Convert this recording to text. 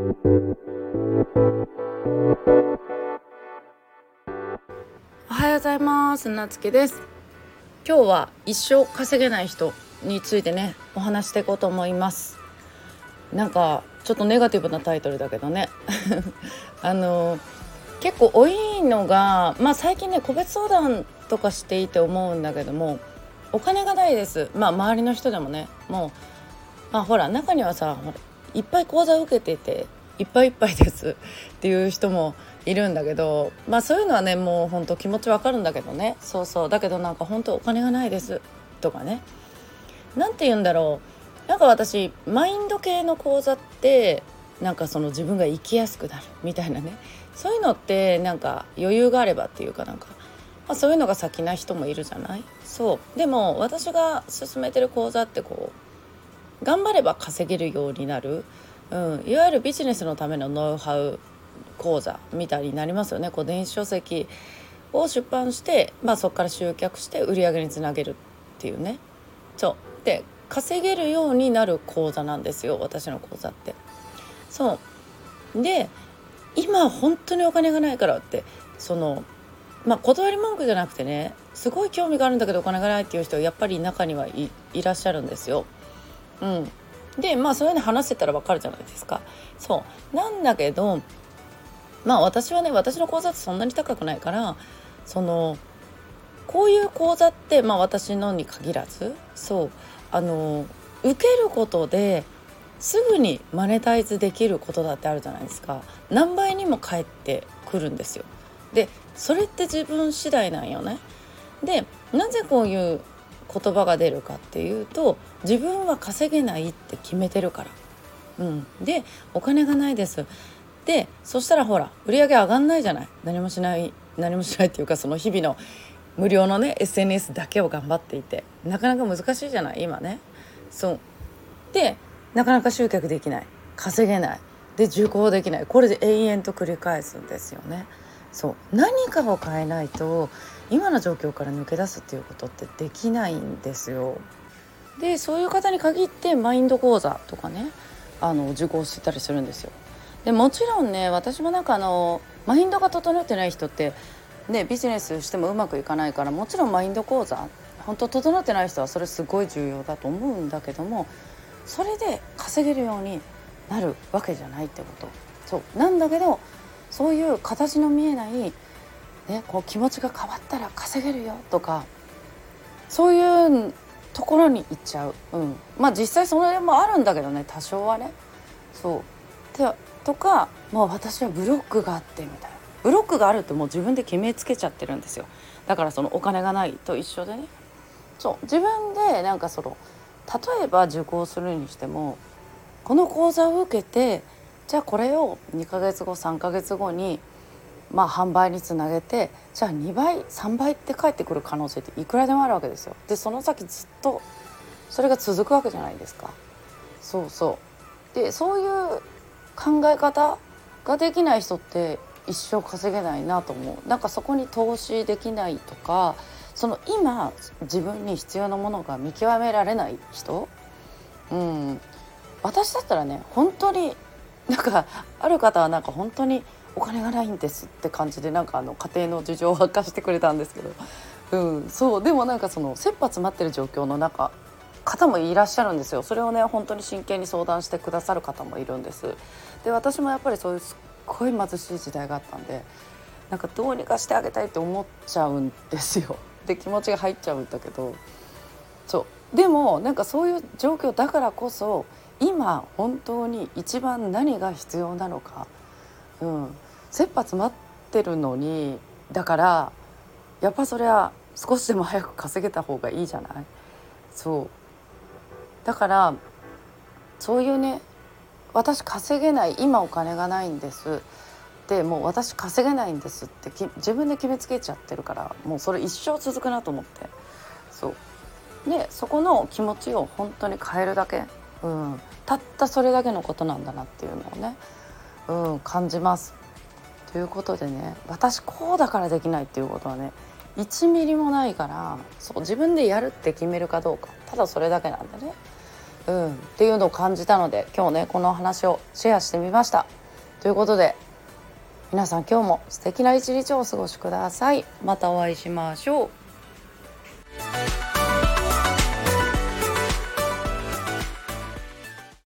おはようございます。なつきです。今日は一生稼げない人についてねお話していこうと思います。なんかちょっとネガティブなタイトルだけどね。あの結構多いのがまあ最近ね個別相談とかしていて思うんだけどもお金がないです。まあ周りの人でもねもうまあほら中にはさいっぱい講座を受けていていっぱいいっぱいです。っていう人もいるんだけどまあそういうのはねもうほんと気持ちわかるんだけどね。そうそう。だけどなんか本当お金がないです。とかね。何て言うんだろう。なんか私マインド系の講座ってなんかその自分が生きやすくなる。みたいなね。そういうのってなんか余裕があればっていうかなんか、ま、そういうのが先な人もいるじゃない。そう。でも私が進めてる講座ってこう頑張れば稼げるようになる、うん、いわゆるビジネスのためのノウハウ講座みたいになりますよね。こう電子書籍を出版して、まあ、そこから集客して売り上げにつなげるっていうね。そう。で稼げるようになる講座なんですよ。私の講座って。そう。で今本当にお金がないからってそのまあ断り文句じゃなくてねすごい興味があるんだけどお金がないっていう人やっぱり中にはいいらっしゃるんですよ。うん、でまあそういうの話してたらわかるじゃないですか。そう。なんだけどまあ私はね私の講座ってそんなに高くないからそのこういう講座ってまあ私のに限らずそう。あの受けることですぐにマネタイズできることだってあるじゃないですか。何倍にも返ってくるんですよ。でそれって自分次第なんよね。でなぜこういう言葉が出るかっていうと自分は稼げないって決めてるから、うん、でお金がないです。でそしたらほら売り上げ上がんないじゃない。何もしない何もしないっていうかその日々の無料のね SNS だけを頑張っていて。なかなか難しいじゃない今ね。そう。でなかなか集客できない。稼げない。で受講できない。これで延々と繰り返すんですよね。そう。何かを変えないと今の状況から抜け出すっていうことってできないんですよ。でそういう方に限ってマインド講座とかねあの受講してたりするんですよ。でもちろんね私もなんかあのマインドが整ってない人ってねビジネスしてもうまくいかないからもちろんマインド講座本当整ってない人はそれすごい重要だと思うんだけどもそれで稼げるようになるわけじゃないってこと。そう。なんだけどそういう形の見えない、ね、こう気持ちが変わったら稼げるよとかそういうところに行っちゃう、うん、まあ実際それもあるんだけどね多少はね。そう。でとかもう私はブロックがあってみたいな。ブロックがあるってもう自分で決めつけちゃってるんですよ。だからそのお金がないと一緒でね。そう。自分でなんかその例えば受講するにしてもこの講座を受けてじゃあこれを2ヶ月後3ヶ月後にまあ販売につなげてじゃあ2倍3倍って返ってくる可能性っていくらでもあるわけですよ。でその先ずっとそれが続くわけじゃないですか。そうそうでそういう考え方ができない人って一生稼げないなと思うなんかそこに投資できないとかその今自分に必要なものが見極められない人、うん、私だったらね本当になんかある方はなんか本当にお金がないんですって感じでなんかあの家庭の事情を明かしてくれたんですけど、うん、そう。でもなんかその切羽詰まってる状況の中方もいらっしゃるんですよ。それをね本当に真剣に相談してくださる方もいるんです。で私もやっぱりそういうすっごい貧しい時代があったんでなんかどうにかしてあげたいって思っちゃうんですよ。で気持ちが入っちゃうんだけど。そう。でもなんかそういう状況だからこそ今本当に一番何が必要なのか、うん、切羽詰まってるのにだからやっぱそれは少しでも早く稼げた方がいいじゃない。そう。だからそういうね私稼げない今お金がないんです。ってもう私稼げないんですって自分で決めつけちゃってるからもうそれ一生続くなと思って。そう。でそこの気持ちを本当に変えるだけ、うん、たったそれだけのことなんだなっていうのをね、うん、感じます。ということでね私こうだからできないっていうことはね1ミリもないからそう自分でやるって決めるかどうかただそれだけなんでね、うん、っていうのを感じたので今日ねこの話をシェアしてみました。ということで皆さん今日も素敵な一日をお過ごしください。またお会いしましょう。